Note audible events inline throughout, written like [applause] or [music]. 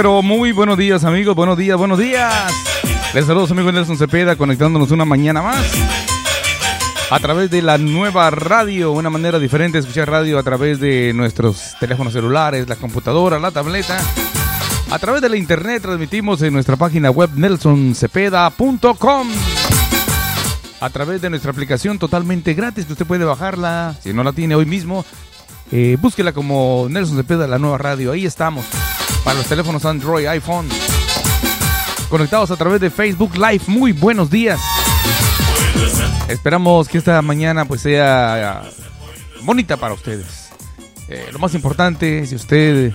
Pero muy buenos días, amigos. Buenos días, buenos días. Les saludo amigo Nelson Cepeda, conectándonos una mañana más. A través de la nueva radio, una manera diferente de escuchar radio a través de nuestros teléfonos celulares, la computadora, la tableta. A través de la internet transmitimos en nuestra página web nelsoncepeda.com. A través de nuestra aplicación totalmente gratis que usted puede bajarla. Si no la tiene hoy mismo, eh, búsquela como Nelson Cepeda, la nueva radio. Ahí estamos. Para los teléfonos Android, iPhone. Conectados a través de Facebook Live. Muy buenos días. Esperamos que esta mañana pues sea bonita para ustedes. Eh, lo más importante, si usted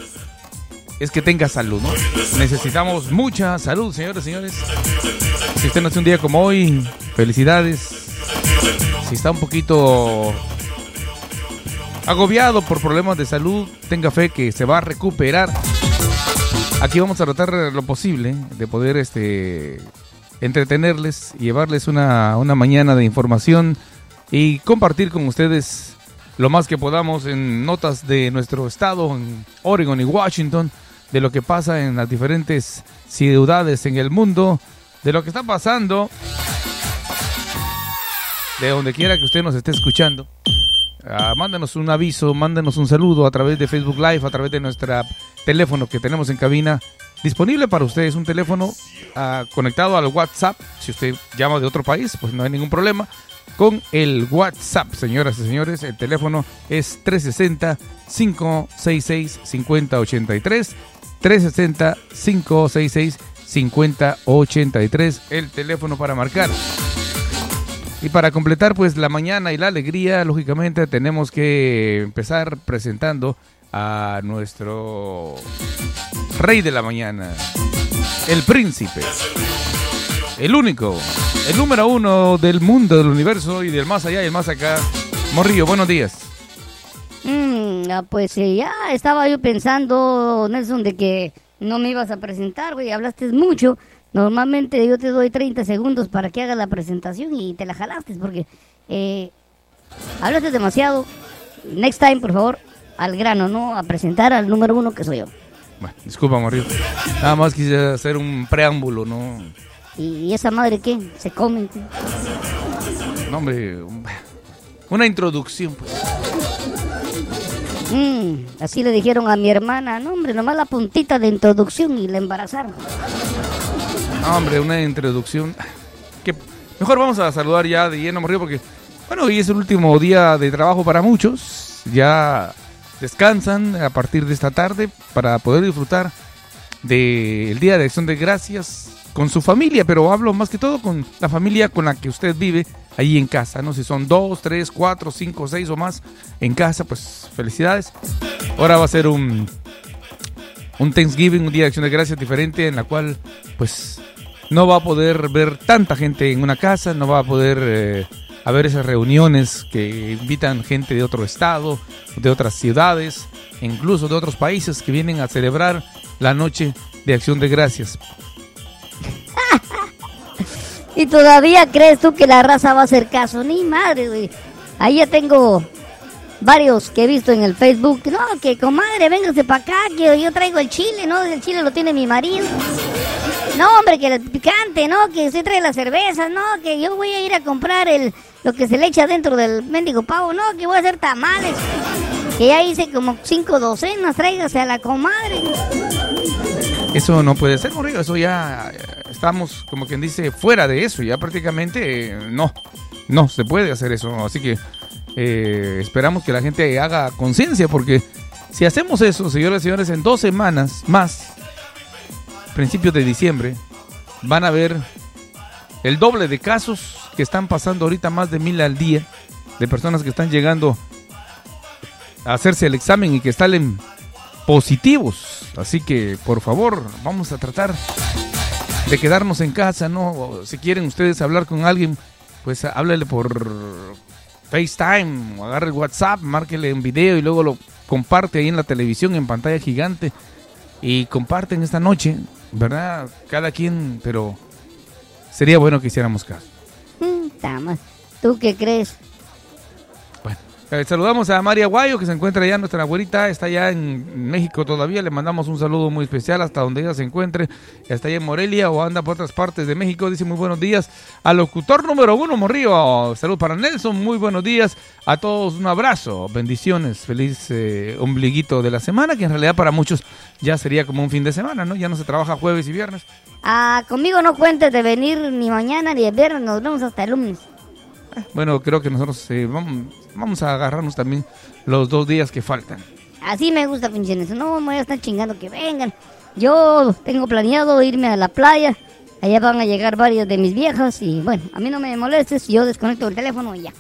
es que tenga salud, ¿no? Necesitamos mucha salud, señores, señores. Si usted nació un día como hoy, felicidades. Si está un poquito agobiado por problemas de salud, tenga fe que se va a recuperar. Aquí vamos a tratar lo posible de poder este entretenerles y llevarles una, una mañana de información y compartir con ustedes lo más que podamos en notas de nuestro estado, en Oregon y Washington, de lo que pasa en las diferentes ciudades en el mundo, de lo que está pasando, de donde quiera que usted nos esté escuchando. Uh, mándenos un aviso, mándenos un saludo a través de Facebook Live, a través de nuestro teléfono que tenemos en cabina disponible para ustedes. Un teléfono uh, conectado al WhatsApp. Si usted llama de otro país, pues no hay ningún problema. Con el WhatsApp, señoras y señores, el teléfono es 360-566-5083. 360-566-5083. El teléfono para marcar. Y para completar pues la mañana y la alegría, lógicamente tenemos que empezar presentando a nuestro rey de la mañana, el príncipe, el único, el número uno del mundo, del universo y del más allá y el más acá. Morrillo, buenos días. Mm, pues eh, ya estaba yo pensando, Nelson, de que no me ibas a presentar, güey, hablaste mucho. Normalmente yo te doy 30 segundos para que hagas la presentación y te la jalaste porque eh, hablaste demasiado. Next time, por favor, al grano, ¿no? A presentar al número uno que soy yo. Bueno, disculpa, Mario. Nada más quise hacer un preámbulo, ¿no? ¿Y esa madre qué? ¿Se come? No, hombre, una introducción, pues. Mm, así le dijeron a mi hermana, no, hombre, nomás la puntita de introducción y la embarazaron. No, hombre, una introducción. Que mejor vamos a saludar ya de lleno, Morrillo, porque, bueno, hoy es el último día de trabajo para muchos. Ya descansan a partir de esta tarde para poder disfrutar del Día de Acción de Gracias con su familia, pero hablo más que todo con la familia con la que usted vive ahí en casa, ¿no? Si son dos, tres, cuatro, cinco, seis o más en casa, pues felicidades. Ahora va a ser un, un Thanksgiving, un Día de Acción de Gracias diferente en la cual, pues, no va a poder ver tanta gente en una casa, no va a poder eh, haber esas reuniones que invitan gente de otro estado, de otras ciudades, incluso de otros países que vienen a celebrar la noche de acción de gracias. [laughs] ¿Y todavía crees tú que la raza va a hacer caso? Ni madre, güey. Ahí ya tengo varios que he visto en el Facebook. No, que comadre, véngase para acá, que yo traigo el chile, ¿no? El chile lo tiene mi marido. No, hombre, que el picante, ¿no? Que usted trae la cerveza, ¿no? Que yo voy a ir a comprar el lo que se le echa dentro del mendigo pavo, ¿no? Que voy a hacer tamales. Que ya hice como cinco docenas, tráigase a la comadre. Eso no puede ser, Morrillo. Eso ya estamos, como quien dice, fuera de eso. Ya prácticamente eh, no, no se puede hacer eso. Así que eh, esperamos que la gente haga conciencia, porque si hacemos eso, señoras y señores, en dos semanas más, principios de diciembre, van a ver el doble de casos que están pasando ahorita, más de mil al día, de personas que están llegando a hacerse el examen y que salen positivos. Así que, por favor, vamos a tratar de quedarnos en casa, ¿no? Si quieren ustedes hablar con alguien, pues háblele por FaceTime, agarre WhatsApp, márquele en video y luego lo comparte ahí en la televisión en pantalla gigante y comparten esta noche, ¿verdad? Cada quien, pero sería bueno que hiciéramos caso. Mm, ¿Tú qué crees? Eh, saludamos a María Guayo, que se encuentra allá, nuestra abuelita, está allá en México todavía. Le mandamos un saludo muy especial hasta donde ella se encuentre. Está allá en Morelia o anda por otras partes de México. Dice muy buenos días al locutor número uno, Morrillo. Salud para Nelson, muy buenos días. A todos un abrazo, bendiciones, feliz eh, ombliguito de la semana, que en realidad para muchos ya sería como un fin de semana, ¿no? Ya no se trabaja jueves y viernes. Ah, conmigo no cuentes de venir ni mañana ni el viernes, nos vemos hasta el lunes. Bueno, creo que nosotros eh, vamos, vamos a agarrarnos también los dos días que faltan. Así me gusta, pinche Nelson. No me voy a estar chingando que vengan. Yo tengo planeado irme a la playa. Allá van a llegar varias de mis viejas y bueno, a mí no me molestes, yo desconecto el teléfono y ya.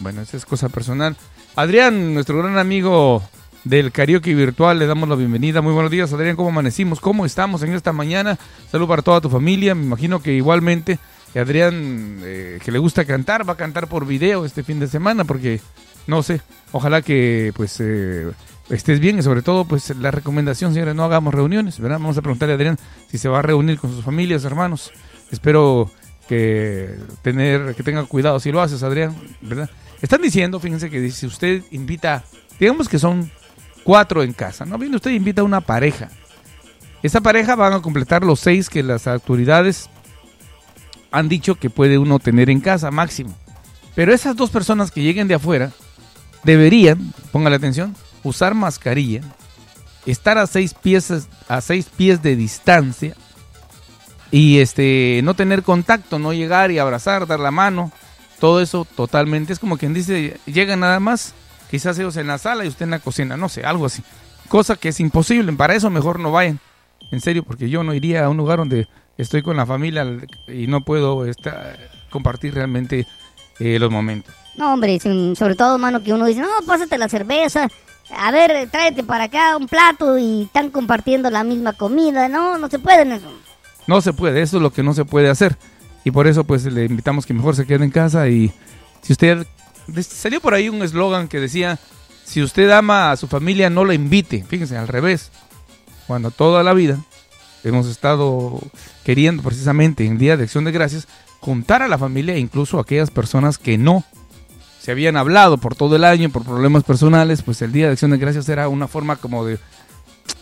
Bueno, esa es cosa personal. Adrián, nuestro gran amigo del karaoke virtual, le damos la bienvenida. Muy buenos días, Adrián, ¿cómo amanecimos? ¿Cómo estamos en esta mañana? Salud para toda tu familia, me imagino que igualmente Adrián, eh, que le gusta cantar, va a cantar por video este fin de semana porque, no sé, ojalá que pues eh, estés bien y sobre todo pues la recomendación, señores, no hagamos reuniones, ¿verdad? Vamos a preguntarle a Adrián si se va a reunir con sus familias, hermanos. Espero que tener que tenga cuidado si lo haces, Adrián, ¿verdad? Están diciendo, fíjense que si usted invita, digamos que son cuatro en casa, ¿no? Viene usted invita a una pareja. Esa pareja van a completar los seis que las autoridades han dicho que puede uno tener en casa máximo. Pero esas dos personas que lleguen de afuera deberían, póngale atención, usar mascarilla, estar a seis pies, a seis pies de distancia y este no tener contacto, no llegar y abrazar, dar la mano, todo eso totalmente es como quien dice, llega nada más, quizás ellos en la sala y usted en la cocina, no sé, algo así. Cosa que es imposible, para eso mejor no vayan. En serio, porque yo no iría a un lugar donde estoy con la familia y no puedo estar, compartir realmente eh, los momentos. No, hombre, sobre todo, mano, que uno dice, no, pásate la cerveza, a ver, tráete para acá un plato y están compartiendo la misma comida. No, no se puede eso. No se puede, eso es lo que no se puede hacer. Y por eso, pues, le invitamos que mejor se quede en casa y si usted... Salió por ahí un eslogan que decía, si usted ama a su familia, no la invite. Fíjense, al revés. Cuando toda la vida hemos estado queriendo precisamente en Día de Acción de Gracias contar a la familia e incluso a aquellas personas que no se habían hablado por todo el año por problemas personales, pues el Día de Acción de Gracias era una forma como de,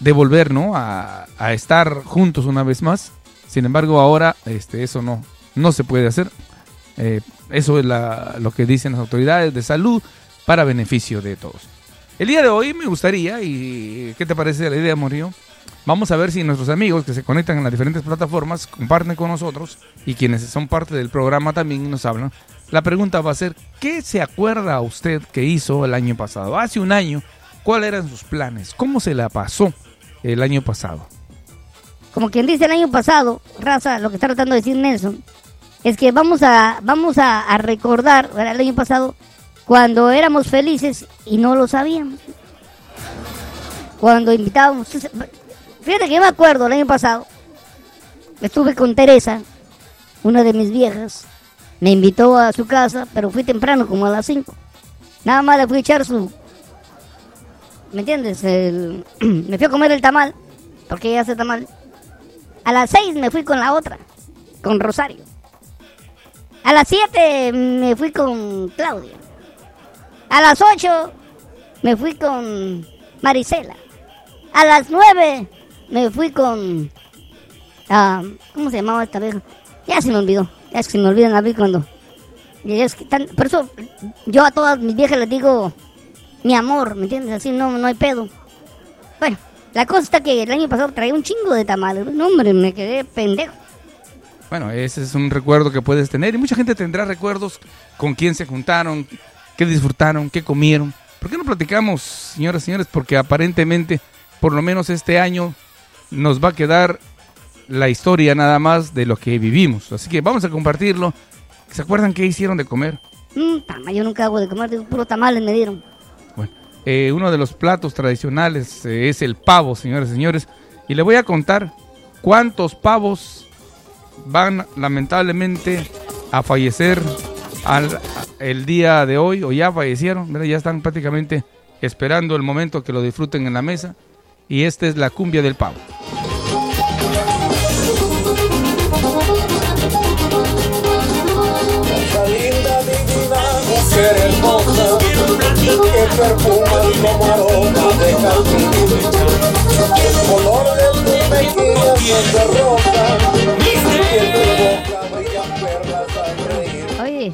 de volver ¿no? a, estar juntos una vez más. Sin embargo, ahora este, eso no, no se puede hacer. Eh, eso es lo que dicen las autoridades de salud para beneficio de todos. El día de hoy me gustaría, y ¿qué te parece la idea, Morío? Vamos a ver si nuestros amigos que se conectan en las diferentes plataformas comparten con nosotros y quienes son parte del programa también nos hablan. La pregunta va a ser, ¿qué se acuerda usted que hizo el año pasado? Hace un año, ¿cuáles eran sus planes? ¿Cómo se la pasó el año pasado? Como quien dice el año pasado, raza, lo que está tratando de decir Nelson, es que vamos a, vamos a, recordar el año pasado cuando éramos felices y no lo sabíamos. Cuando invitábamos, Fíjate que yo me acuerdo el año pasado, estuve con Teresa, una de mis viejas, me invitó a su casa, pero fui temprano, como a las 5. Nada más le fui a echar su... ¿Me entiendes? [clears throat] me fui a comer el tamal, porque ella hace tamal. A las 6 me fui con la otra, con Rosario. A las 7 me fui con Claudia. A las 8 me fui con Marisela. A las 9 me fui con... Ah, ¿Cómo se llamaba esta vieja? Ya se me olvidó. Ya es que se me olvidan a mí cuando... Es que por eso yo a todas mis viejas les digo mi amor, ¿me entiendes? Así no, no hay pedo. Bueno, la cosa está que el año pasado traía un chingo de tamales. No, hombre, me quedé pendejo. Bueno, ese es un recuerdo que puedes tener y mucha gente tendrá recuerdos con quién se juntaron, qué disfrutaron, qué comieron. ¿Por qué no platicamos, señoras y señores? Porque aparentemente, por lo menos este año, nos va a quedar la historia nada más de lo que vivimos. Así que vamos a compartirlo. ¿Se acuerdan qué hicieron de comer? Mm, yo nunca hago de comer, de puro tamales me dieron. Bueno, eh, uno de los platos tradicionales eh, es el pavo, señores y señores. Y le voy a contar cuántos pavos van lamentablemente a fallecer al, el día de hoy o ya fallecieron. Ya están prácticamente esperando el momento que lo disfruten en la mesa y esta es la cumbia del pavo. Esa linda, divina, mujer hermosa, que perfumas como aroma de jazmín. El color de tus mejillas es de rosa y en tu boca brillan perlas al reír. Oye,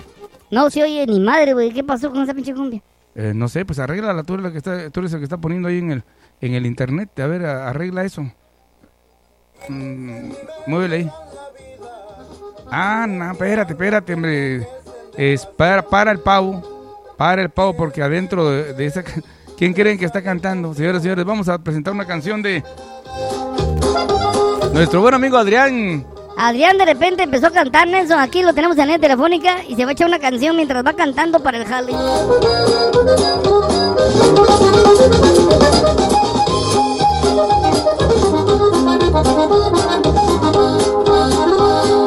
no se oye ni madre, güey. ¿Qué pasó con esa pinche cumbia? Eh, no sé, pues arregla tú eres, la que está, tú eres el que está poniendo ahí en el, en el internet. A ver, arregla eso. Mm, muévele ahí. Ah, no, espérate, espérate, hombre. Es para, el pavo. Para el pavo, porque adentro de, de esa. ¿Quién creen que está cantando? Señores, señores, vamos a presentar una canción de. Nuestro buen amigo Adrián. Adrián de repente empezó a cantar, Nelson. Aquí lo tenemos en línea telefónica y se va a echar una canción mientras va cantando para el jale.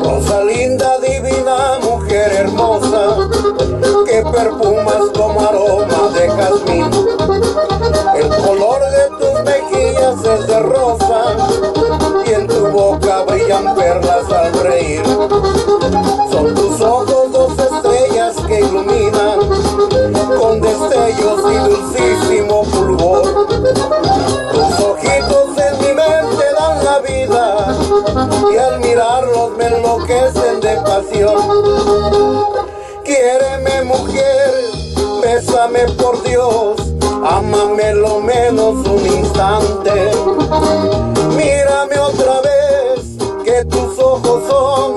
Rosalinda, divina mujer hermosa, que perfumas como aroma de jazmín. El color de tus mejillas es de rosa y en tu boca brillan perlas al reír. Mirarlos me enloquecen de pasión. Quiéreme mujer, bésame por Dios, ámame lo menos un instante. Mírame otra vez, que tus ojos son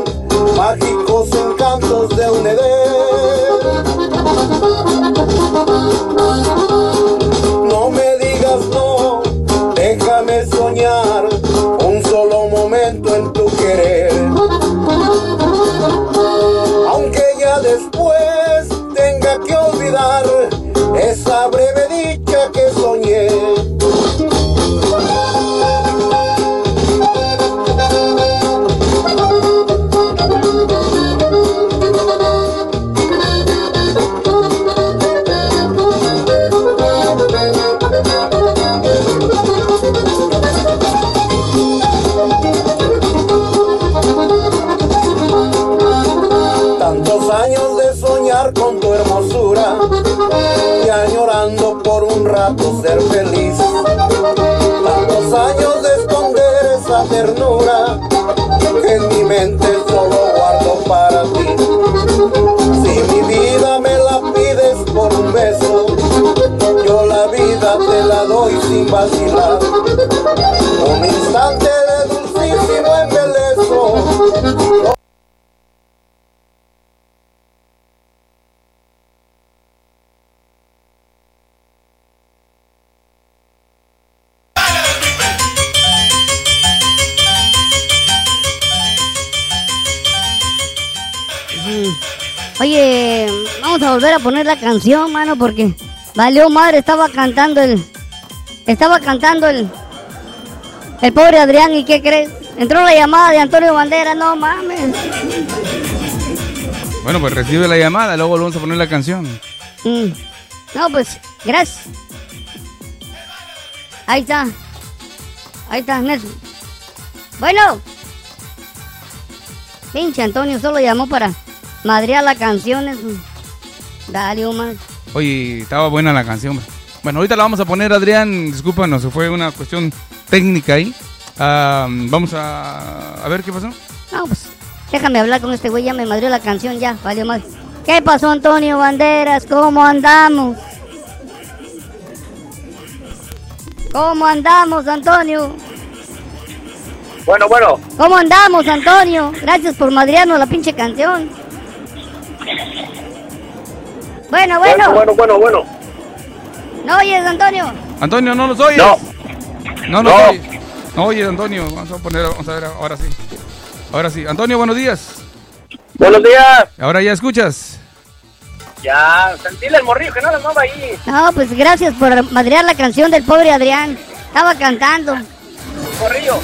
Oye, vamos a volver a poner la canción, mano, porque valió madre, estaba cantando el. Estaba cantando el. El pobre Adrián, ¿y qué crees? Entró la llamada de Antonio Bandera, no mames. Bueno, pues recibe la llamada, luego vamos a poner la canción. Mm. No, pues, gracias. Ahí está. Ahí está, Nelson. Bueno. Pinche Antonio solo llamó para madrear la canción. Dale, Omar. Oye, estaba buena la canción. Bueno, ahorita la vamos a poner, Adrián. Discúlpanos, fue una cuestión técnica ahí. Ah, vamos a, a ver qué pasó. No, pues, déjame hablar con este güey, ya me madrió la canción, ya, valió más. ¿Qué pasó, Antonio Banderas? ¿Cómo andamos? ¿Cómo andamos, Antonio? Bueno, bueno, ¿Cómo andamos, Antonio? Gracias por madrearnos la pinche canción. Bueno, bueno. bueno, bueno, bueno. ¿No oyes, Antonio? Antonio, ¿no nos oyes? No. No nos No. oyes. No oyes, Antonio. Vamos a poner, vamos a ver, ahora sí. Ahora sí. Antonio, buenos días. Buenos días. Ahora ya escuchas. Ya, sentíle el morrillo que no le mueva ahí. No, pues gracias por madrear la canción del pobre Adrián. Estaba cantando. Morrillo.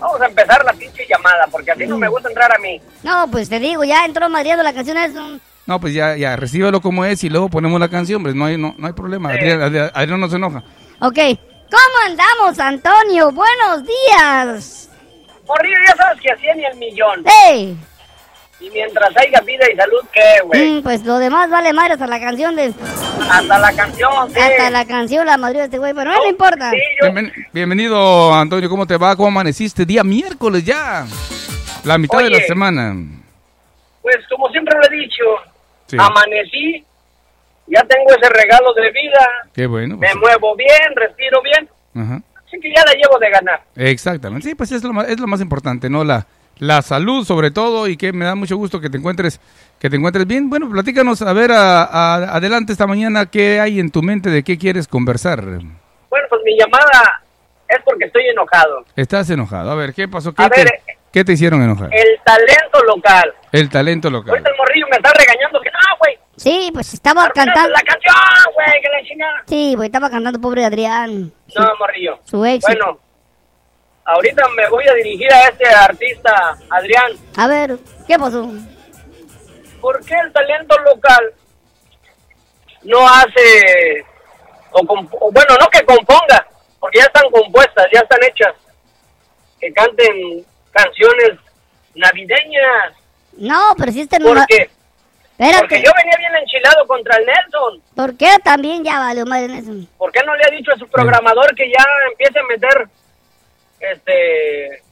Vamos a empezar la pinche llamada, porque así no me gusta entrar a mí. No, pues te digo, ya entró madreando la canción. Es un- No, pues ya, ya, recíbelo como es y luego ponemos la canción, hombre. No hay, no, no hay problema. Adrián, Adrián- Adrián no se enoja. Ok. ¿Cómo andamos, Antonio? Buenos días. Morrillo, ya sabes que hacía ni el millón. ¡Ey! Y mientras haya vida y salud, ¿qué, güey? Mm, pues lo demás vale madre hasta la canción de... Hasta la canción, sí. Hasta la canción la madrió este güey, pero no le importa. Sí, yo- Bienven- bienvenido, Antonio. ¿Cómo te va? ¿Cómo amaneciste? Día miércoles ya. La mitad de la semana. pues como siempre lo he dicho, Sí. amanecí, ya tengo ese regalo de vida, Qué bueno. me pues, muevo bien, respiro bien, ajá. así que ya la llevo de ganar. Exactamente. Sí, pues es lo más, es lo más importante, ¿no? La, la salud sobre todo y que me da mucho gusto que te encuentres que te encuentres bien. Bueno, platícanos, a ver, a- a- adelante esta mañana, ¿qué hay en tu mente? ¿De qué quieres conversar? Bueno, pues mi llamada es porque estoy enojado. Estás enojado. A ver, ¿qué pasó? ¿Qué, A ver, qué te hicieron enojar? El talento local. El talento local. Ahorita el morrillo me está regañando que güey. Sí, pues estaba cantando... La canción, güey, que la chingada. Sí, güey, estaba cantando pobre Adrián. Su, No, morrillo. su éxito. Bueno, ahorita me voy a dirigir a este artista, Adrián. A ver, ¿qué pasó? ¿Por qué el talento local no hace, o, o bueno, no que componga, porque ya están compuestas, ya están hechas, que canten canciones navideñas? No, pero si este no... Porque, yo venía bien enchilado contra el Nelson. ¿por qué también ya valió madre en eso? ¿Por qué no le ha dicho a su programador que ya empiece a meter este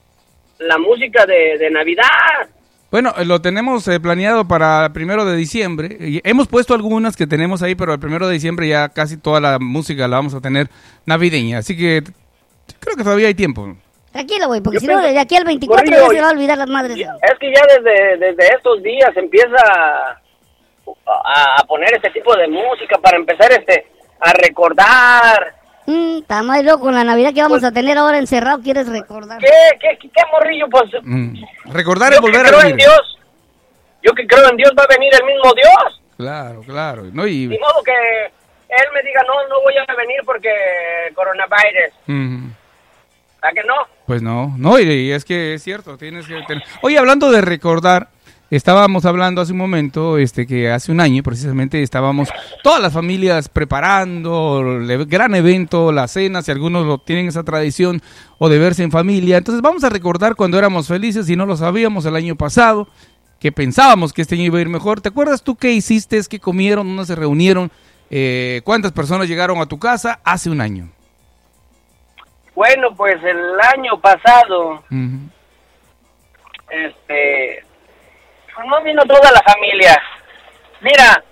la música de, de Navidad? Bueno, eh, lo tenemos eh, planeado para el primero de diciembre. Y hemos puesto algunas que tenemos ahí, pero el primero de diciembre ya casi toda la música la vamos a tener navideña. Así que creo que todavía hay tiempo. Tranquilo, güey, porque Yo si no, desde aquí al 24 ya se va a olvidar las madres. Es que ya desde, desde estos días empieza a, a poner este tipo de música para empezar este a recordar. Mm, está más loco con la Navidad que vamos Pues- a tener ahora encerrado, ¿quieres recordar? ¿Qué, qué, qué, qué morrillo? Pues Mm. Recordar yo es que volver creo a en vivir. Dios. Yo que creo en Dios va a venir el mismo Dios. Claro, claro. No, Ni y, modo que él me diga, no, no voy a venir porque coronavirus. Mm. ¿A que no? Pues no, no, y, es que es cierto, tienes que tener... Oye, hablando de recordar, estábamos hablando hace un momento, este, que hace un año precisamente estábamos todas las familias preparando el gran evento, las cenas, y algunos lo tienen esa tradición o de verse en familia. Entonces vamos a recordar cuando éramos felices y no lo sabíamos el año pasado, que pensábamos que este año iba a ir mejor. ¿Te acuerdas tú qué hiciste, qué comieron, dónde se reunieron, eh, cuántas personas llegaron a tu casa hace un año? Bueno, pues el año pasado, este, pues no vino toda la familia. Mira,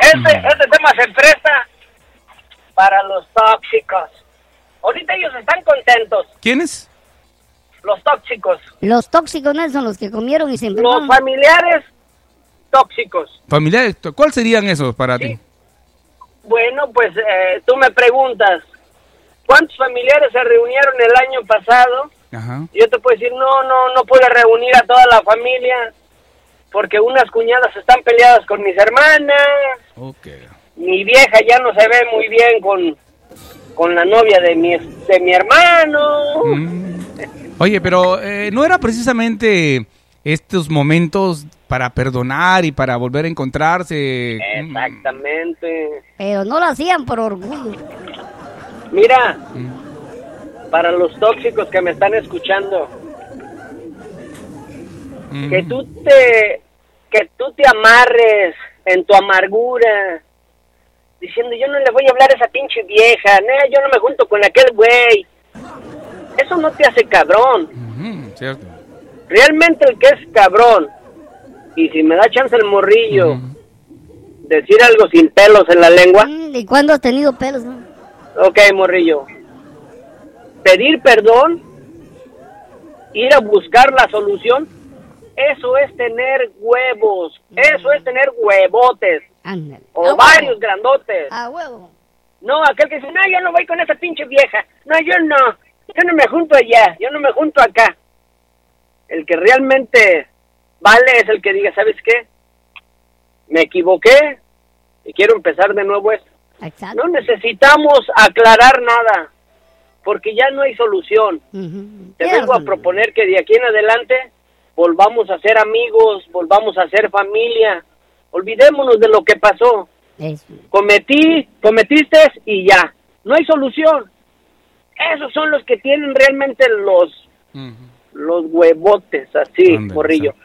este, este tema se presta para los tóxicos. Ahorita ellos están contentos, ¿Quiénes? los tóxicos, Los tóxicos no son los que comieron y se los familiares tóxicos. Familiares, ¿cuáles serían esos para Sí. ti? Bueno, pues eh, tú me preguntas, ¿cuántos familiares se reunieron el año pasado? Ajá. Yo te puedo decir, no, no, no pude reunir a toda la familia porque unas cuñadas están peleadas con mis hermanas, Ok. mi vieja ya no se ve muy bien con, con la novia de mi, de mi hermano. Mm. Oye, pero eh, no era precisamente estos momentos para perdonar y para volver a encontrarse. Mm. Exactamente. Pero no lo hacían por orgullo. Mira, Mm. para los tóxicos que me están escuchando, Mm. que tú te que tú te amarres en tu amargura diciendo yo no le voy a hablar a esa pinche vieja, no, yo no me junto con aquel güey. Eso no te hace cabrón. Cierto. Realmente el que es cabrón y si me da chance el morrillo decir algo sin pelos en la lengua, Mm, ¿Y cuándo has tenido pelos? no? Ok, morrillo. Pedir perdón, ir a buscar la solución, eso es tener huevos, eso es tener huevotes. Ándale. O varios grandotes. A huevo. No, aquel que dice, no, yo no voy con esa pinche vieja. No, yo no. Yo no me junto allá. Yo no me junto acá. El que realmente vale es el que diga, ¿sabes qué? Me equivoqué y quiero empezar de nuevo esto. Exacto. No necesitamos aclarar nada porque ya no hay solución. Te vengo a proponer que de aquí en adelante volvamos a ser amigos, volvamos a ser familia. Olvidémonos de lo que pasó. Eso. Cometí, cometiste y ya. No hay solución. Esos son los que tienen realmente los los huevotes así,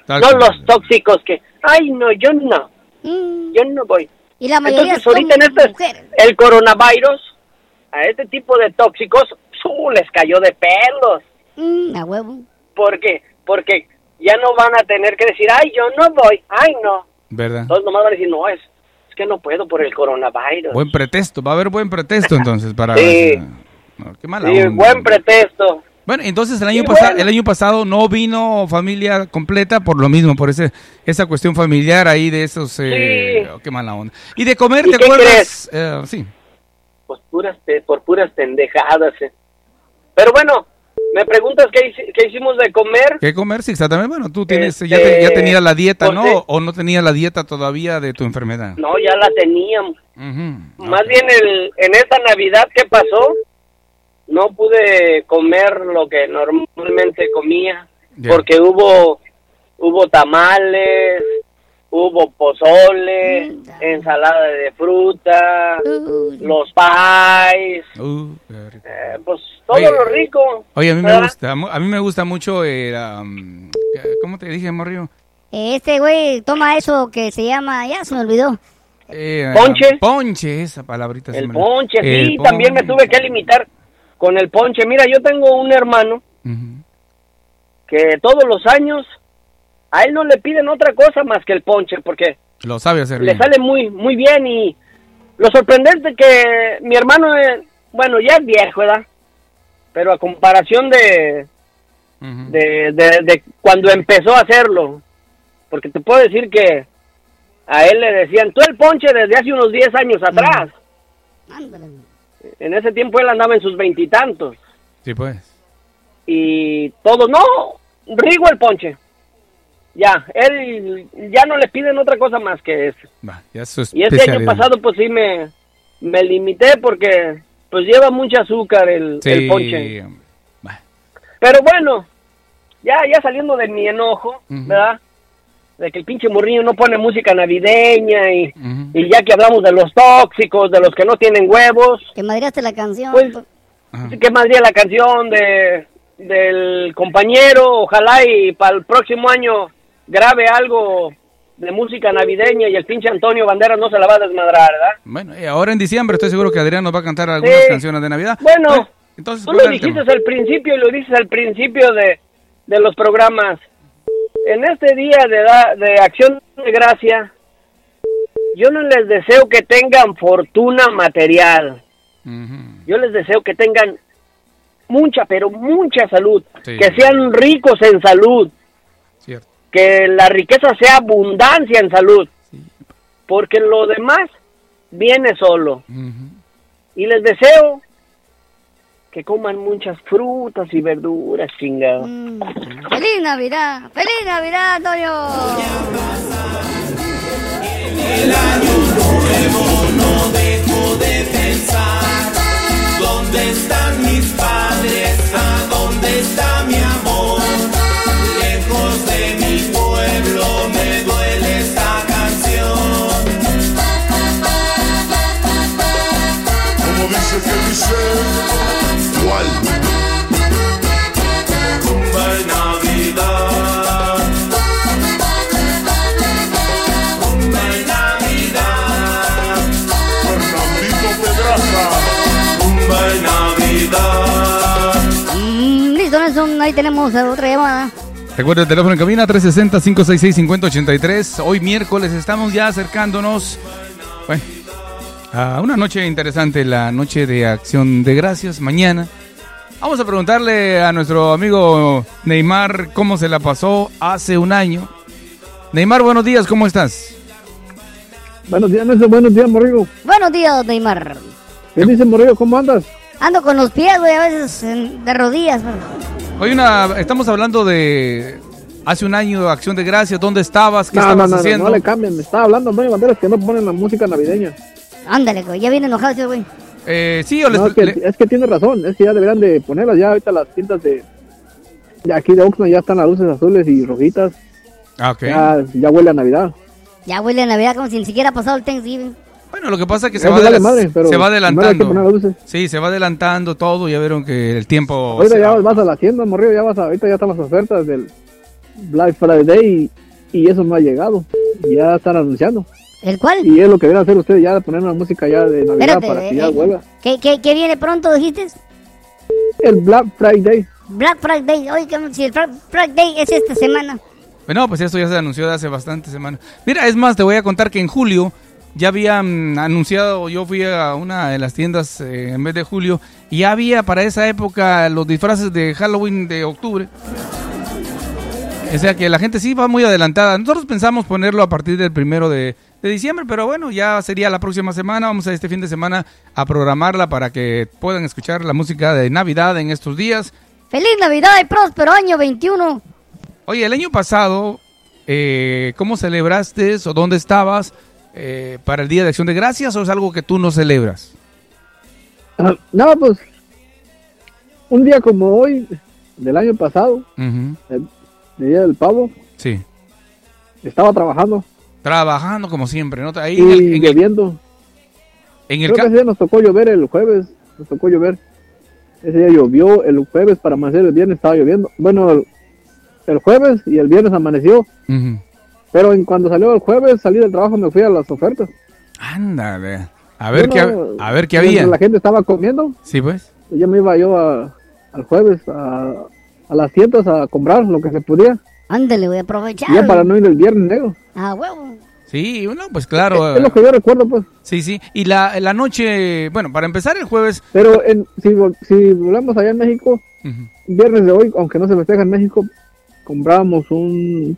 tal No los tóxicos que, ay, no, yo no, Mm, yo no voy. Y la mayoría Entonces, son ahorita en este, mujeres. el coronavirus, a este tipo de tóxicos, ¡su! les cayó de pelos. Mm, a huevo. ¿Por qué? Porque ya no van a tener que decir, ay, yo no voy, ay, no. ¿Verdad? Entonces nomás van a decir, no, es, es que no puedo por el coronavirus. Buen pretexto, va a haber buen pretexto [laughs] entonces para... Sí. No, qué mala Sí, onda. buen pretexto. Bueno, entonces el año, pasado el año pasado no vino familia completa por lo mismo, por ese, esa cuestión familiar ahí de esos... Eh, Sí. oh, qué mala onda. ¿Y de comer ¿Y te qué acuerdas? Eh, sí. Pues puras, por puras pendejadas. eh. Pero bueno, me preguntas qué, qué hicimos de comer. ¿Qué comer? Sí, exactamente. Bueno, tú tienes, Este, ya, te- ya tenías la dieta, pues ¿no? sí. ¿O no tenías la dieta todavía de tu enfermedad? No, ya la teníamos. Ujú. Más bien el, en esta Navidad que pasó, no pude comer lo que normalmente comía, porque hubo hubo tamales, hubo pozole, Mm. ensalada de fruta, Uh, los pies, Uh, eh, pues todo Oye, lo rico. Oye, a mí me gusta, a mí me gusta mucho el, um, ¿cómo te dije, Morrio? Este güey toma eso que se llama, ya se me olvidó. Eh, ¿Ponche? Ponche, esa palabrita. se El me- ponche, sí, El también me ponche. tuve que limitar con el ponche. Mira, yo tengo un hermano que todos los años a él no le piden otra cosa más que el ponche, porque Lo sabe hacer le bien. sale muy muy bien y lo sorprendente que mi hermano, es- bueno, ya es viejo, ¿verdad? Pero a comparación de, de, de, de cuando empezó a hacerlo, porque te puedo decir que a él le decían, tú el ponche desde hace unos 10 años atrás. En ese tiempo él andaba en sus veintitantos. Sí, pues. y todos, no, Rigo el ponche. Ya, él ya no le piden otra cosa más que eso. Va, ya es Y este año pasado pues sí me, me limité porque pues lleva mucho azúcar el, Sí, el ponche. Va. Pero bueno, ya ya saliendo de mi enojo. ¿verdad? De que el pinche morrillo no pone música navideña y, y ya que hablamos de los tóxicos, de los que no tienen huevos, Que madreaste la canción. Pues, que más bien la canción de del compañero, ojalá y para el próximo año grabe algo de música navideña y el pinche Antonio Banderas no se la va a desmadrar, ¿verdad? Bueno, y ahora en diciembre estoy seguro que Adrián nos va a cantar algunas Sí. canciones de Navidad. Bueno, entonces, Tú ¿cuál lo dijiste tema? al principio y lo dices al principio de, de los programas. En este día de, da- de acción de gracia, yo no les deseo que tengan fortuna material. Yo les deseo que tengan mucha, pero mucha salud. Sí. Que sean ricos en salud. Cierto. Que la riqueza sea abundancia en salud. Porque lo demás viene solo. Y les deseo que coman muchas frutas y verduras, chingado. Mm. ¡Feliz Navidad! ¡Feliz Navidad, Toño! ¿Dónde están mis padres? ¿A dónde está mi amor? Tenemos otra llamada. Recuerda el teléfono en cabina 360-566-5083. Hoy miércoles estamos ya acercándonos bueno, a una noche interesante, la noche de acción de gracias. Mañana vamos a preguntarle a nuestro amigo Neymar cómo se la pasó hace un año. Neymar, buenos días, ¿cómo estás? Buenos días, Nelson. Buenos días, Morrigo. Buenos días, Neymar. ¿Qué dice, Morrigo? ¿Cómo andas? Ando con los pies, güey, a veces en- de rodillas. pero- Hoy una, estamos hablando de hace un año de acción de gracias. ¿Dónde estabas? ¿Qué No, estabas no, no, haciendo? no le cambien. Me estaba hablando, Antonio Banderas, que no ponen la música navideña. Ándale, güey. Ya viene enojado ese güey. Eh, sí, o les- es que, le- es que tiene razón. Es que ya deberían de ponerlas. Ya ahorita las tiendas de, de aquí de Oxnard ya están las luces azules y rojitas. Ah, ok. Ya, ya huele a Navidad. Ya huele a Navidad como si ni siquiera ha pasado el Thanksgiving. Bueno, lo que pasa es que se Eso va, vale madre, se va adelantando. Sí, se va adelantando todo. Ya vieron que el tiempo. Ahorita ya vas a la tienda, morrillo, ya vas a, ahorita ya están las ofertas del Black Friday y, y eso no ha llegado. Ya están anunciando. ¿El cual? Y es lo que deben hacer ustedes ya, poner una música ya de Navidad Espérate, para que eh, ya eh, vuelva. ¿qué, qué, qué viene pronto, dijiste? El Black Friday. Black Friday. Oye, ¿cómo- si el Fra- Friday es esta semana. Bueno, pues esto ya se anunció de hace bastantes semanas. Mira, es más, te voy a contar que en julio ya habían anunciado, yo fui a una de las tiendas eh, en mes de julio y había para esa época los disfraces de Halloween de octubre. O sea que la gente sí va muy adelantada. Nosotros pensamos ponerlo a partir del primero de, de diciembre, pero bueno, ya sería la próxima semana. Vamos a este fin de semana a programarla para que puedan escuchar la música de Navidad en estos días. ¡Feliz Navidad y próspero año 21! Oye, el año pasado, eh, ¿cómo celebraste o dónde estabas eh, para el Día de Acción de Gracias o es algo que tú no celebras? No, pues un día como hoy, del año pasado, el, el Día del Pavo, Sí. estaba trabajando Trabajando como siempre, ¿no? Ahí y en el, en el- lloviendo. en el Creo que ese día nos tocó llover el jueves, nos tocó llover. Ese día llovió el jueves para amanecer el viernes estaba lloviendo. Bueno, el, jueves y el viernes amaneció. Pero en cuando salió el jueves salí del trabajo me fui a las ofertas. Ándale. A ver, Bueno, qué, a ver qué había. La gente estaba comiendo, Sí, pues. ya me iba yo a- al jueves a, a las tiendas a comprar lo que se podía. Ándale, voy a aprovechar. Y ya para no ir el viernes negro. Ah, huevo. Sí, bueno, pues claro. Es lo que yo recuerdo, pues. Sí, sí. Y la, la noche, bueno, para empezar el jueves. Pero en, si, si volvemos allá en México, viernes de hoy, aunque no se festeja en México, comprábamos un,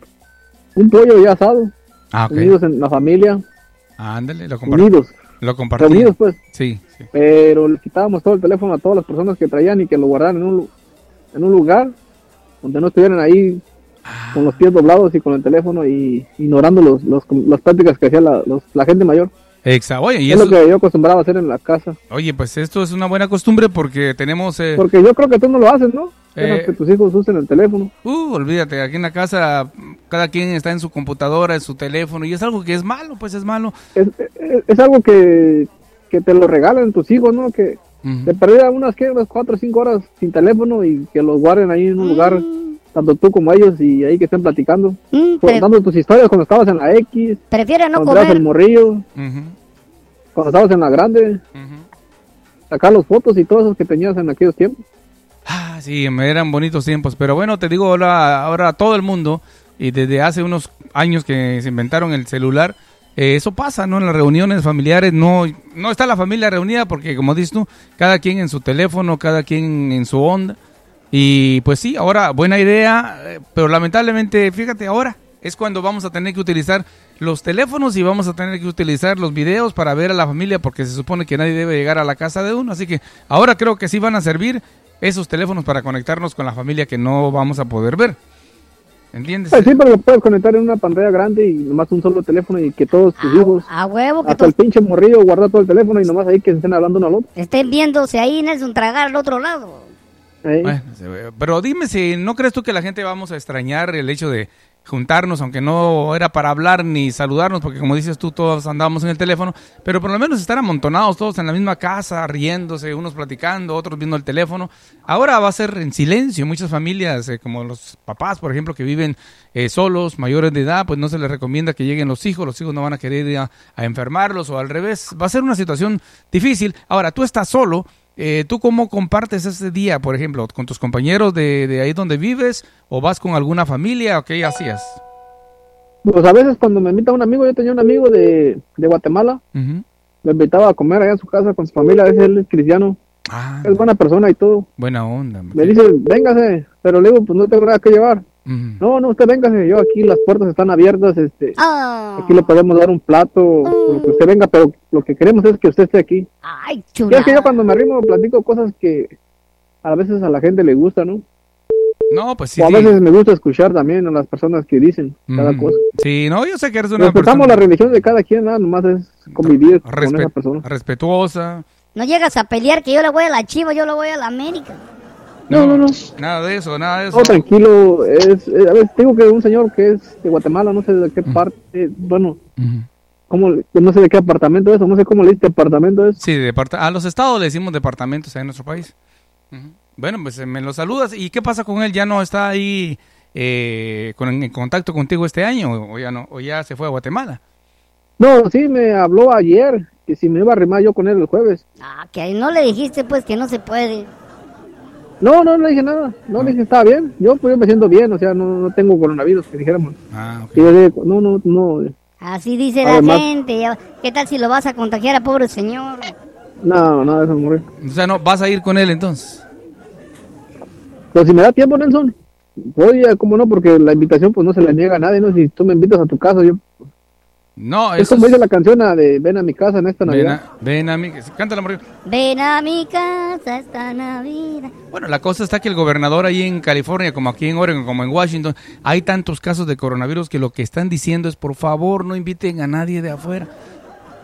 un pollo ya asado, Ah, unidos en la familia, Ándale, lo compartí. unidos, Lo compartí. reunidos pues. Sí, sí. Pero le quitábamos todo el teléfono a todas las personas que traían y que lo guardaran en un, lu- en un lugar donde no estuvieran ahí Ah. con los pies doblados y con el teléfono y ignorando los, los, las prácticas que hacía la, los- la gente mayor. Exacto. Oye, y es eso, lo que yo acostumbraba a hacer en la casa. oye, pues esto es una buena costumbre porque tenemos... eh, Porque yo creo que tú no lo haces, ¿no? Eh. que tus hijos usen el teléfono. Uh, olvídate, aquí en la casa cada quien está en su computadora, en su teléfono, y es algo que es malo, pues es malo. Es, es, es algo que, que te lo regalan tus hijos, ¿no? Que Ujú. te perdían unas, ¿qué? unas 4 o 5 horas sin teléfono y que los guarden ahí en un lugar, tanto tú como ellos, y ahí que estén platicando. Mm, Contando tus historias cuando estabas en la X, prefiere no cuando eras el comer. morrillo, cuando estabas en la grande, sacar las fotos y todas esas que tenías en aquellos tiempos. Ah, sí, me eran bonitos tiempos, pero bueno, te digo ahora, ahora todo el mundo, y desde hace unos años que se inventaron el celular, eh, eso pasa, ¿no? En las reuniones familiares no, no está la familia reunida porque, como dices tú, cada quien en su teléfono, cada quien en su onda. Y pues sí, ahora, buena idea, eh, pero lamentablemente, fíjate, ahora es cuando vamos a tener que utilizar los teléfonos y vamos a tener que utilizar los videos para ver a la familia porque se supone que nadie debe llegar a la casa de uno. Así que ahora creo que sí van a servir esos teléfonos para conectarnos con la familia que no vamos a poder ver. ¿Entiendes? Pues sí, pero lo puedes conectar en una pantalla grande y nomás un solo teléfono y que todos tus hijos, A huevo, que hasta el pinche morrillo, guarda todo el teléfono y nomás ahí que se estén hablando uno al otro. estén viéndose ahí, Nelson, tragar al otro lado. Bueno, pero dime si no crees tú que la gente vamos a extrañar el hecho de juntarnos, aunque no era para hablar ni saludarnos, porque como dices tú, todos andábamos en el teléfono, pero por lo menos estar amontonados todos en la misma casa, riéndose, unos platicando, otros viendo el teléfono. Ahora va a ser en silencio. Muchas familias, eh, como los papás, por ejemplo, que viven eh, solos, mayores de edad, pues no se les recomienda que lleguen los hijos, los hijos no van a querer ir a enfermarlos o al revés. Va a ser una situación difícil. Ahora, tú estás solo. Eh, ¿Tú cómo compartes ese día, por ejemplo, con tus compañeros de, de ahí donde vives o vas con alguna familia o qué hacías? Pues a veces cuando me invita un amigo, yo tenía un amigo de, de Guatemala, Ujú. me invitaba a comer allá en su casa con su familia, a veces él es cristiano, Ah, es buena persona y todo. buena onda. Me dice, véngase, pero le digo, pues no tengo nada que llevar. No, no, usted véngase, yo aquí las puertas están abiertas, este, Ah. aquí le podemos dar un plato, lo que usted venga, pero lo que queremos es que usted esté aquí. Ay, Y chula. es que yo cuando me arrimo platico cosas que a veces a la gente le gusta, ¿no? No, pues sí. o a sí. veces me gusta escuchar también a las personas que dicen cada cosa. Sí, no, yo sé que eres una Respetamos la persona religión de cada quien, nada nomás es convivir con respe- esa persona. respetuosa. No llegas a pelear que yo le voy a la Chiva, yo le voy a la América. No, no, no. Nada de eso, nada de eso. No, tranquilo, es, eh, a ver, digo que un señor que es de Guatemala, no sé de qué parte, bueno. ¿cómo, no sé de qué apartamento es, o no sé cómo le dice apartamento es. Sí, de departa- a los estados le decimos departamentos en nuestro país. Bueno, pues eh, me lo saludas. ¿Y qué pasa con él? ¿Ya no está ahí eh, con, en contacto contigo este año o ya no? ¿O ya se fue a Guatemala? No, sí, me habló ayer que si me iba a arrimar yo con él el jueves. Ah, que no le dijiste pues que no se puede. No, no, no le dije nada. No le dije, estaba bien. Yo, pues, yo me siento bien, o sea, no, no tengo coronavirus, que dijéramos. Ah, ok. Y yo dije, no, no, no, Así dice Además- la gente. ¿Qué tal si lo vas a contagiar a pobre señor? no, nada de eso, morir. O sea, no, vas a ir con él entonces. Pero si me da tiempo, Nelson, voy a, ¿cómo no? Porque la invitación, pues, no se la niega a nadie, ¿no? Si tú me invitas a tu casa, yo... No, Es como es- dice la canción de Ven a mi casa en esta Ven Navidad. a, ven a mí. Cántala, Mario. Ven a mi casa esta Navidad. Bueno, la cosa está que el gobernador ahí en California, como aquí en Oregon, como en Washington, hay tantos casos de coronavirus que lo que están diciendo es, por favor, no inviten a nadie de afuera.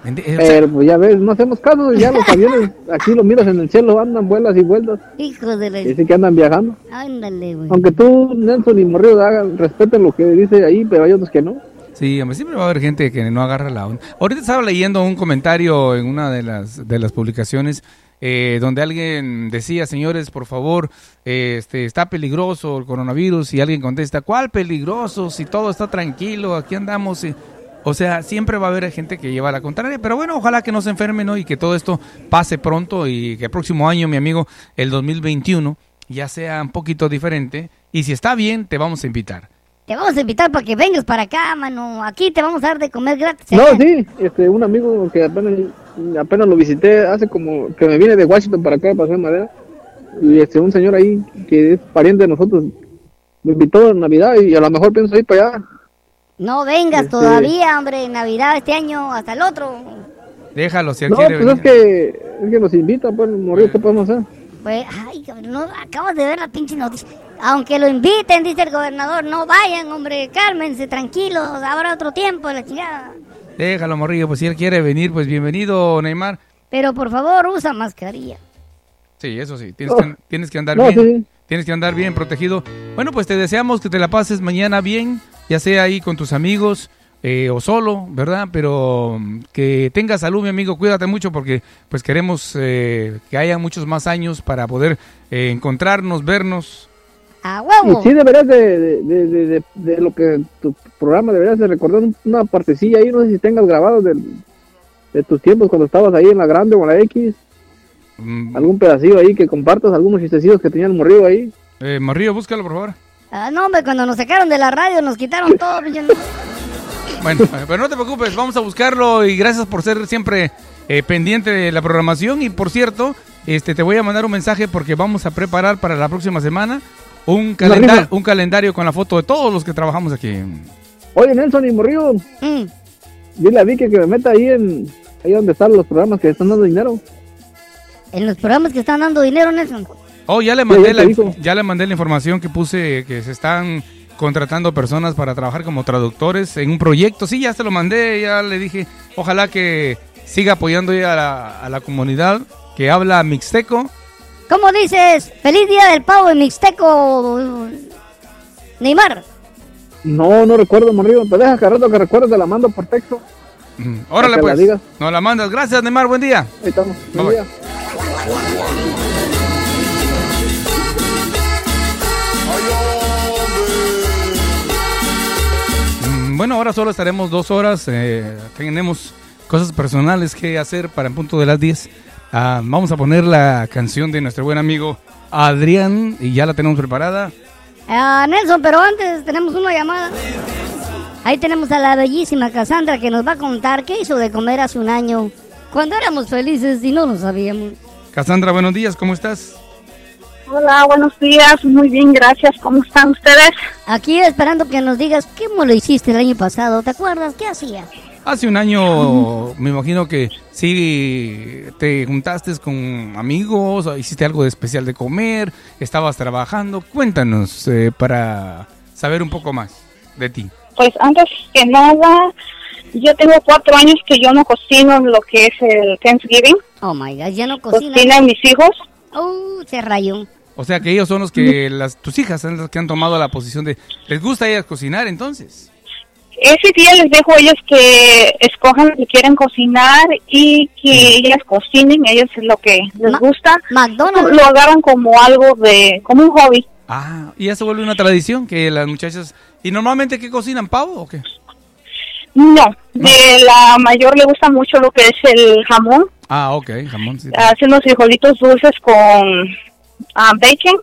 Eh, o sea, Pero pues ya ves, no hacemos caso, ya los aviones aquí los miras en el cielo, andan vuelas y vueltas, Hijo de la... sí que andan viajando. Ándale, güey. Aunque tú, Nelson y hagan, respeten lo que dice ahí, pero hay otros que no. Sí, siempre va a haber gente que no agarra la onda. Ahorita estaba leyendo un comentario en una de las, de las publicaciones eh, donde alguien decía, señores, por favor, este, está peligroso el coronavirus y alguien contesta, ¿cuál peligroso? Si todo está tranquilo, aquí andamos. y-". O sea, siempre va a haber gente que lleva la contraria, pero bueno, ojalá que no se enferme, ¿no? Y que todo esto pase pronto y que el próximo año, mi amigo, el 2021, ya sea un poquito diferente. Y si está bien, te vamos a invitar. Te vamos a invitar para que vengas para acá, mano. Aquí te vamos a dar de comer gratis. No, ¿eh? sí, este, un amigo que apenas, apenas lo visité hace como que me vine de Washington para acá, para hacer madera, y este, un señor ahí que es pariente de nosotros, me invitó en Navidad y a lo mejor pienso ir para allá. No vengas Este- todavía, hombre. Navidad este año hasta el otro. Déjalo, si él No, quiere pues es que, es que nos invita, pues, morir, ¿qué podemos hacer? Pues, ay, cabrón, no, acabas de ver la pinche noticia. Aunque lo inviten, dice el gobernador, no vayan, hombre, cálmense, tranquilos, habrá otro tiempo, la chingada. Déjalo, morrillo, pues si él quiere venir, pues bienvenido, Neymar. Pero por favor, usa mascarilla. Sí, eso sí, tienes, Oh. que, tienes que andar No, bien. sí. Tienes que andar bien protegido. Bueno, pues te deseamos que te la pases mañana bien, ya sea ahí con tus amigos eh, o solo, ¿verdad? Pero mm, que tengas salud, mi amigo, cuídate mucho porque pues queremos eh, que haya muchos más años para poder eh, encontrarnos, vernos. A Y huevo. sí deberías de, de, de, de- de- de lo que tu programa deberías de recordar un- una partecilla ahí, no sé si tengas grabado del- de tus tiempos cuando estabas ahí en la grande o en la X, Mm, algún pedacillo ahí que compartas, algunos chistecillos que tenían morrido ahí. eh, morrillo, búscalo, por favor. Ah, no, hombre, cuando nos sacaron de la radio nos quitaron todo. [laughs] Bueno, eh, pero no te preocupes, vamos a buscarlo y gracias por ser siempre eh, pendiente de la programación. Y por cierto, este te voy a mandar un mensaje porque vamos a preparar para la próxima semana un, calenda- rifa. un calendario con la foto de todos los que trabajamos aquí. Oye, Nelson y morrido, Mm. dile a Vicky que me meta ahí en ahí donde están los programas que están dando dinero. En los programas que están dando dinero, Nelson. Oh, ya le mandé la, ya le mandé la información que puse que se están contratando personas para trabajar como traductores en un proyecto. Sí, ya se lo mandé, ya le dije, ojalá que siga apoyando ya a la, a la comunidad que habla mixteco. ¿Cómo dices? Feliz día del pavo en Mixteco. Neymar. No, no recuerdo, morrido, pero deja que rato que recuerdes te la mando por texto. Mm, Órale la pues, digas. nos la mandas. Gracias, Neymar, buen día. Ahí estamos. Bye, Buen bye. día. Mm, Bueno, ahora solo estaremos dos horas. eh, tenemos cosas personales que hacer para el punto de las 10. Ah, vamos a poner la canción de nuestro buen amigo Adrián y ya la tenemos preparada. Ah, Nelson, pero antes tenemos una llamada. Ahí tenemos a la bellísima Cassandra que nos va a contar qué hizo de comer hace un año. Cuando éramos felices y no lo sabíamos. Cassandra, buenos días, ¿cómo estás? Hola, buenos días. Muy bien, gracias. ¿Cómo están ustedes? Aquí esperando que nos digas cómo lo hiciste el año pasado. ¿Te acuerdas? ¿Qué hacías? Hace un año me imagino que sí te juntaste con amigos, hiciste algo de especial de comer, estabas trabajando. Cuéntanos eh, para saber un poco más de ti. Pues antes que nada, yo tengo cuatro años que yo no cocino lo que es el Thanksgiving. Oh my god, ya no cocina. Cocinan mis hijos. Uh, se rayó. O sea que ellos son los que las tus hijas son las que han tomado la posición de les gusta a ellas cocinar entonces. Ese día les dejo a ellos que escojan lo que quieren cocinar y que ellas cocinen, ellos es lo que les Ma- gusta. McDonald's. Lo agarran como algo de, como un hobby. Ah, y ya se vuelve una tradición que las muchachas... ¿Y normalmente qué cocinan, pavo o qué? No, de la mayor le gusta mucho lo que es el jamón. Ah, ok, jamón. sí. Hace unos frijolitos dulces con ah, bacon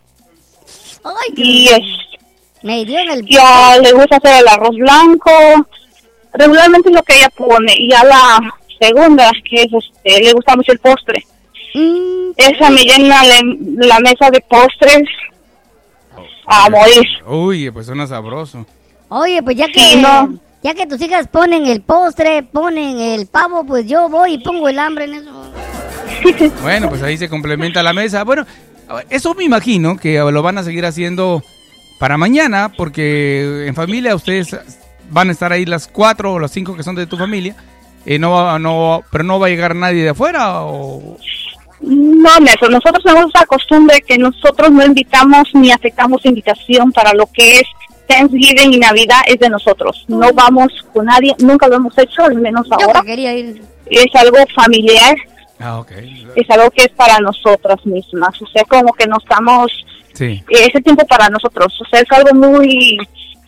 Ay, y es, me dio en el... ya le gusta hacer el arroz blanco. Regularmente es lo que ella pone. Y a la segunda, que es este, le gusta mucho el postre. Mm, Esa me llena le- la mesa de postres a morir. Uy, pues suena sabroso. Oye, pues ya que... Sí, no. Ya que tus hijas ponen el postre, ponen el pavo, pues yo voy y pongo el hambre en eso. [laughs] Bueno, pues ahí se complementa la mesa. Bueno, eso me imagino que lo van a seguir haciendo para mañana, porque en familia ustedes van a estar ahí las cuatro o las cinco que son de tu familia. Eh, no, va- no, pero no va a llegar nadie de afuera o... No, Nelson, nosotros tenemos esa costumbre que nosotros no invitamos ni aceptamos invitación para lo que es Thanksgiving y Navidad es de nosotros. No vamos con nadie, nunca lo hemos hecho, al menos ahora. que quería ir. Es algo familiar, Ah, ok. es algo que es para nosotras mismas. O sea, como que no estamos, Sí. ese tiempo para nosotros. O sea, es algo muy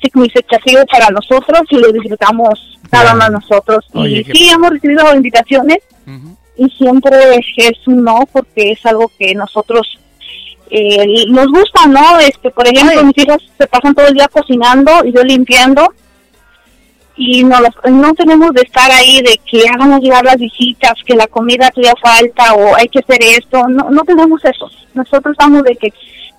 significativo para nosotros y lo disfrutamos cada uno de nosotros. Oye, y qué- sí, hemos recibido invitaciones y siempre es un no porque es algo que nosotros eh, nos gusta, ¿no? Este, por ejemplo, Ay. mis hijas se pasan todo el día cocinando y yo limpiando y no los- no tenemos de estar ahí de que háganos llegar las visitas, que la comida todavía falta o hay que hacer esto, no no tenemos eso. Nosotros estamos de que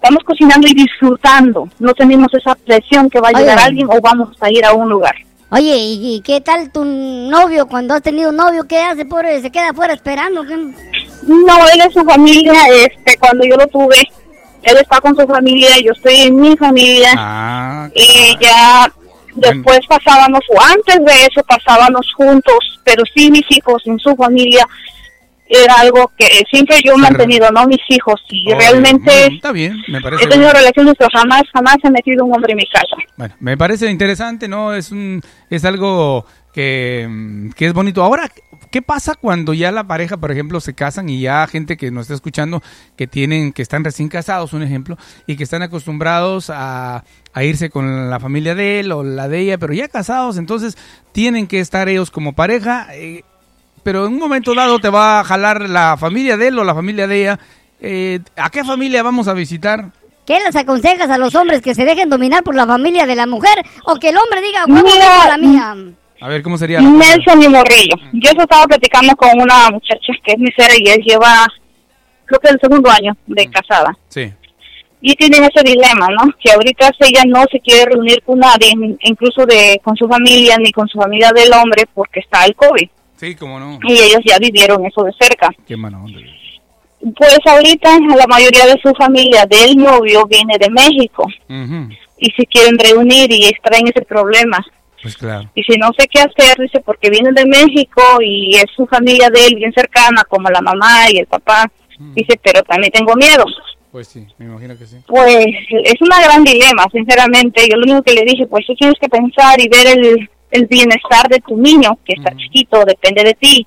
estamos cocinando y disfrutando, no tenemos esa presión que va a Oye. llegar alguien o vamos a ir a un lugar. Oye, ¿y, y qué tal tu novio cuando has tenido novio? ¿Qué hace, pobre? ¿Se queda afuera esperando? ¿Qué? No, él es su familia, este, cuando yo lo tuve, él está con su familia, yo estoy en mi familia, Ah, y ya después pasábamos, o antes de eso pasábamos juntos, pero sí mis hijos en su familia, era algo que siempre yo he mantenido, ¿no? Mis hijos, y realmente mm, Está bien, me parece... he tenido relaciones, pero jamás, jamás he metido un hombre en mi casa. Bueno, me parece interesante, ¿no? Es un es algo que, mm, que es bonito. Ahora, ¿qué pasa cuando ya la pareja, por ejemplo, se casan y ya gente que nos está escuchando que tienen que están recién casados, un ejemplo, y que están acostumbrados a, a irse con la familia de él o la de ella, pero ya casados, entonces tienen que estar ellos como pareja, eh, pero en un momento dado te va a jalar la familia de él o la familia de ella. Eh, ¿A qué familia vamos a visitar? ¿Qué les aconsejas a los hombres que se dejen dominar por la familia de la mujer? ¿O que el hombre diga, huevo, por la mía? A ver, ¿cómo sería? Nelson y Morrillo. Yo eso estaba platicando con una muchacha que es misera y él lleva, creo que el segundo año de casada. Sí. y tienen ese dilema, ¿no? Que ahorita ella no se quiere reunir con nadie, incluso de con su familia ni con su familia del hombre, porque está el COVID. Sí, cómo no. Y ellos ya vivieron eso de cerca. Qué onda. Pues ahorita la mayoría de su familia del novio viene de México y se quieren reunir y traen ese problema. Pues claro. Y si no sé qué hacer, dice, porque vienen de México y es su familia de él bien cercana, como la mamá y el papá. Dice, pero también tengo miedo. Pues sí, me imagino que sí. Pues es una gran dilema, sinceramente. Yo lo único que le dije, pues tú tienes que pensar y ver el, el bienestar de tu niño, que está chiquito, depende de ti,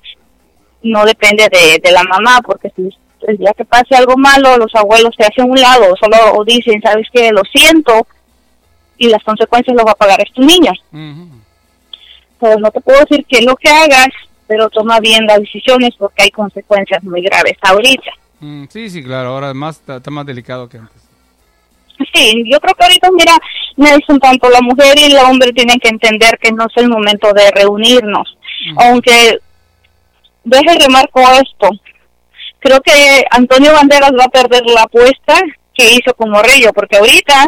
no depende de, de la mamá, porque si el día que pase algo malo, los abuelos se hacen un lado, solo o dicen, sabes que lo siento, y las consecuencias lo va a pagar es tu niño. Ujú. Pues no te puedo decir que lo que hagas, pero toma bien las decisiones porque hay consecuencias muy graves ahorita. Mm, sí, sí, claro. Ahora más está más delicado que antes. Sí, yo creo que ahorita, mira, Nelson, tanto la mujer y el hombre tienen que entender que no es el momento de reunirnos. Aunque, deje remarco esto, creo que Antonio Banderas va a perder la apuesta que hizo con Morrillo, porque ahorita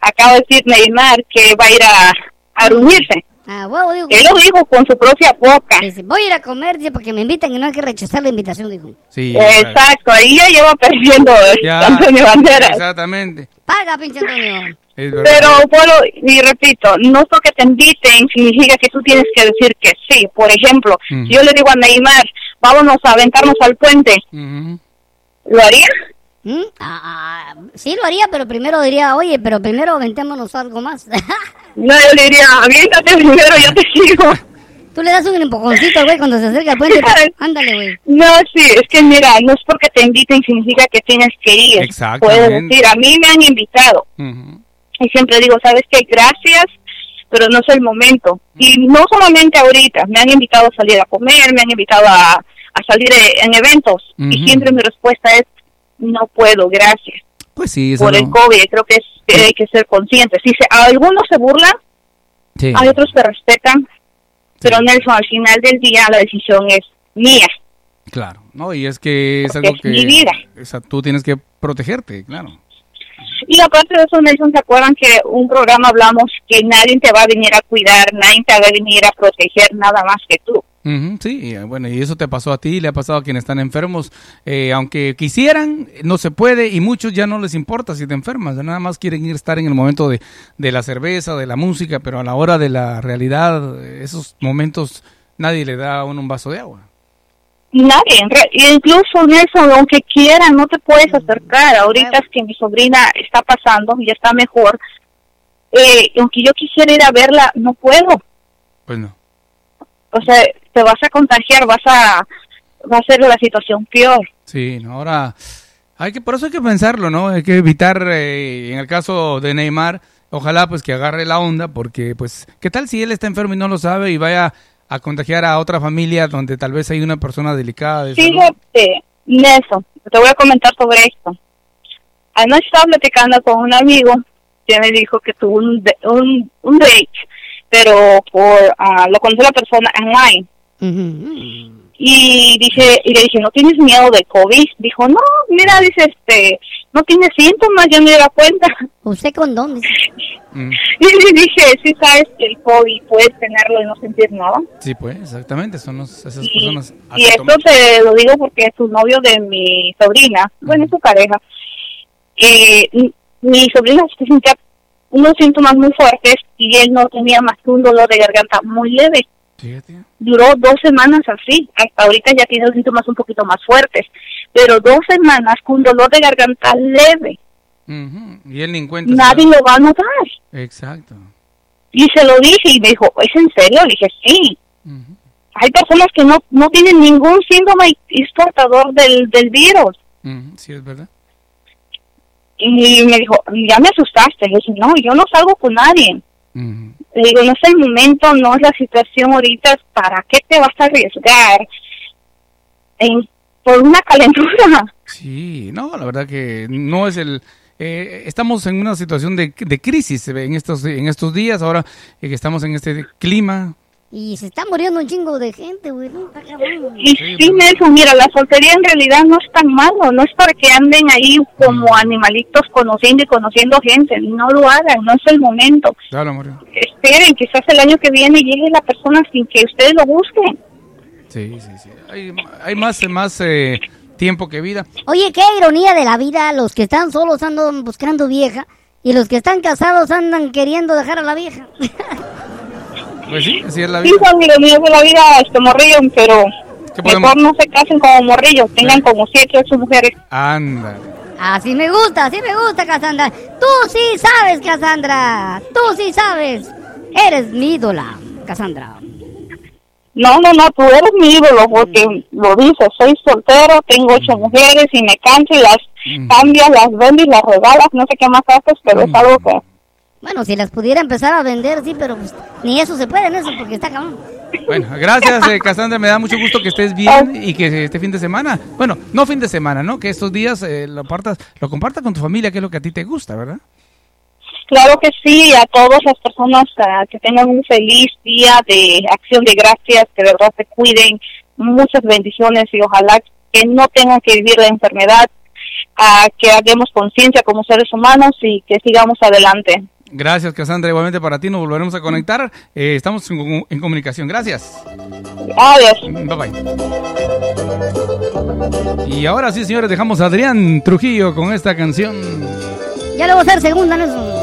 acaba de decir Neymar que va a ir a, a reunirse. Ah, huevo, digo. Él lo dijo con su propia boca. Dice, voy a ir a comer, dice, porque me invitan y no hay que rechazar la invitación, dijo. Sí. Exacto, ahí ya lleva perdiendo Ya, Antonio Banderas. Exactamente. Paga, pinche Antonio. Pero bueno, y repito, no es porque te inviten significa que tú tienes que decir que sí. Por ejemplo, Ujú. yo le digo a Neymar, vámonos a aventarnos al puente. ¿lo haría? ¿Mm? Ah, ah, sí lo haría, pero primero diría, oye, pero primero aventémonos algo más. [laughs] No, yo le diría, aviéntate primero, yo te sigo. [laughs] Tú le das un empujoncito, güey, cuando se acerca al puente. [laughs] Ándale, güey. No, sí, es que mira, no es porque te inviten significa que tienes que ir. Exactamente. Puedes decir, a mí me han invitado. Y siempre digo, ¿sabes qué? Gracias, pero no es el momento. Y no solamente ahorita, me han invitado a salir a comer, me han invitado a, a salir eh, en eventos. Y siempre mi respuesta es, no puedo, gracias. Pues sí, eso Por el COVID, creo que, es, que hay que ser conscientes. Si se, algunos se burlan, Sí. hay otros que respetan, pero Nelson, al final del día la decisión es mía. Claro, no, y es que es Porque algo es que mi vida. esa- tú tienes que protegerte, claro. Y aparte de eso, Nelson, ¿se acuerdan que un programa hablamos que nadie te va a venir a cuidar, nadie te va a venir a proteger nada más que tú? Ujú, sí, y, eh, bueno, y eso te pasó a ti, le ha pasado a quienes están enfermos. Eh, aunque quisieran, no se puede y muchos ya no les importa si te enfermas, nada más quieren ir a estar en el momento de, de la cerveza, de la música, pero a la hora de la realidad, esos momentos nadie le da a uno un vaso de agua. Nadie, y incluso Nelson, aunque quiera, no te puedes acercar. Ahorita es que mi sobrina está pasando, ya está mejor. Eh, aunque yo quisiera ir a verla, no puedo. Pues no. O sea, te vas a contagiar, vas a, va a ser la situación peor. Sí, ahora hay que por eso hay que pensarlo, ¿no? Hay que evitar eh, en el caso de Neymar, ojalá pues que agarre la onda porque pues qué tal si él está enfermo y no lo sabe y vaya a contagiar a otra familia donde tal vez hay una persona delicada de. Fíjate, Nelson, te voy a comentar sobre esto. Anoche estaba platicando con un amigo que me dijo que tuvo un, un, un date, pero por ah, lo conoció la persona online. Y dije, y le dije, ¿no tienes miedo de COVID? Dijo, no, mira, dice, este, no tiene síntomas, yo me di cuenta. ¿Usted con dónde? Mm, Y le dije, sí sabes que el COVID puedes tenerlo y no sentir nada. sí, pues, exactamente, son los- esas Y, personas. y esto te lo digo porque es su novio de mi sobrina, bueno, es su pareja. Eh, mi- mi sobrina se sentía unos síntomas muy fuertes y él no tenía más que un dolor de garganta muy leve. Fíjate. Duró dos semanas así, hasta ahorita ya tiene los síntomas un poquito más fuertes, pero dos semanas con dolor de garganta leve, Y él ni en cuenta. se nadie lo va a notar. Exacto. Y se lo dije y me dijo, ¿es en serio? Le dije, sí. Hay personas que no, no tienen ningún síntoma y es portador del, del virus. Sí, es verdad. Y me dijo, ya me asustaste. Le dije, no, yo no salgo con nadie. Le digo, no es el momento, no es la situación ahorita, ¿para qué te vas a arriesgar en, por una calentura? Sí, no, la verdad que no es el... eh, estamos en una situación de, de crisis eh, en estos, en estos días, ahora eh, que estamos en este clima. Y se está muriendo un chingo de gente, güey. ¿no? Y sí, Nelson, mira, la soltería en realidad no es tan malo, no es para que anden ahí como animalitos conociendo y conociendo gente, no lo hagan, no es el momento. Claro. Esperen, quizás el año que viene llegue la persona sin que ustedes lo busquen. Sí, sí, sí. Hay, hay más, más eh, tiempo que vida. Oye, qué ironía de la vida. Los que están solos andan buscando vieja. Y los que están casados andan queriendo dejar a la vieja. [laughs] Pues sí, así es la Sí, vida. son ironías de la vida, este morrillo, pero ¿Qué podemos- mejor no se casen como morrillos, tengan como siete, ocho mujeres. Ándale. Así me gusta, así me gusta, Cassandra. Tú sí sabes, Cassandra. Tú sí sabes. Eres mi ídola, Cassandra. No, no, no, tú eres mi ídolo, porque lo dices, soy soltero, tengo ocho mujeres y me canso y las Mm. cambias, las vendes y las regalas, no sé qué más haces, pero es algo que... Bueno, si las pudiera empezar a vender, sí, pero pues, ni eso se puede en eso porque está cabrón. Bueno, gracias, eh, Cassandra. Me da mucho gusto que estés bien y que este fin de semana, bueno, no fin de semana, ¿no? Que estos días eh, lo, partas, lo compartas con tu familia, que es lo que a ti te gusta, ¿verdad? Claro que sí, a todas las personas ah, que tengan un feliz día de acción de gracias, que de verdad se cuiden, muchas bendiciones y ojalá que no tengan que vivir la enfermedad, que hagamos conciencia como seres humanos y que sigamos adelante. Gracias, Cassandra. Igualmente para ti nos volveremos a conectar. Eh, estamos en, en comunicación. Gracias. Adiós. Bye bye. Y ahora sí, señores, dejamos a Adrián Trujillo con esta canción. Ya le voy a hacer segunda en eso.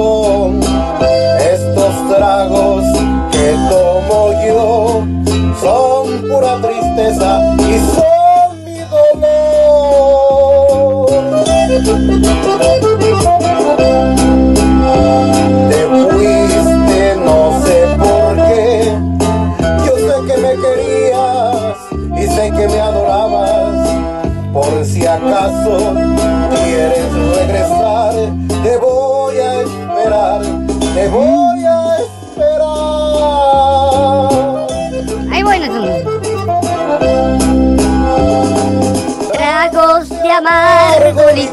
Estos tragos que tomo yo son pura tristeza y son mi dolor. Te fuiste, no sé por qué. Yo sé que me querías y sé que me adorabas. Por si acaso que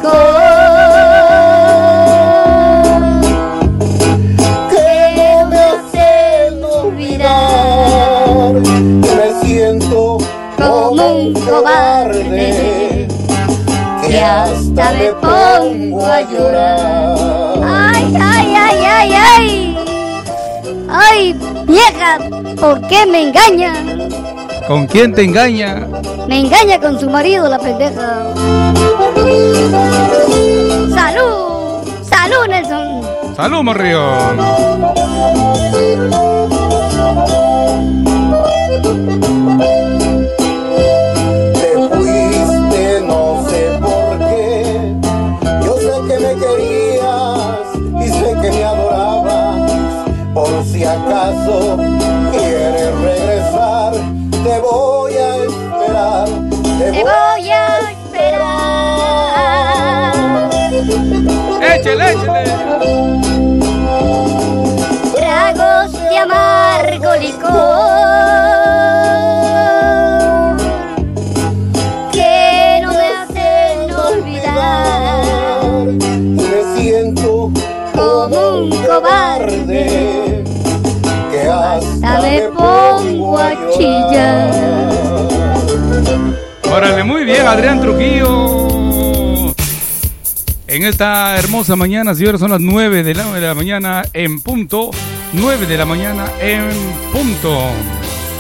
me hacen olvidar me siento como un cobarde que hasta me pongo a llorar. Ay, ay, ay, ay, ay. Ay, vieja, ¿por qué me engaña? ¿Con quién te engaña? Me engaña con su marido, la pendeja. Salud, salud, Nelson. Salud, Morrión. Te fuiste, no sé por qué. Yo sé que me querías y sé que me adorabas. Por si acaso esperar. Échale, échale. Tragos de amargo licor que no me hacen olvidar Me siento como un cobarde. que hasta Hasta me pongo a chillar. Órale, muy bien, Adrián Trujillo. En esta hermosa mañana, señores, son las 9 de la, de la mañana en punto. 9 de la mañana en punto.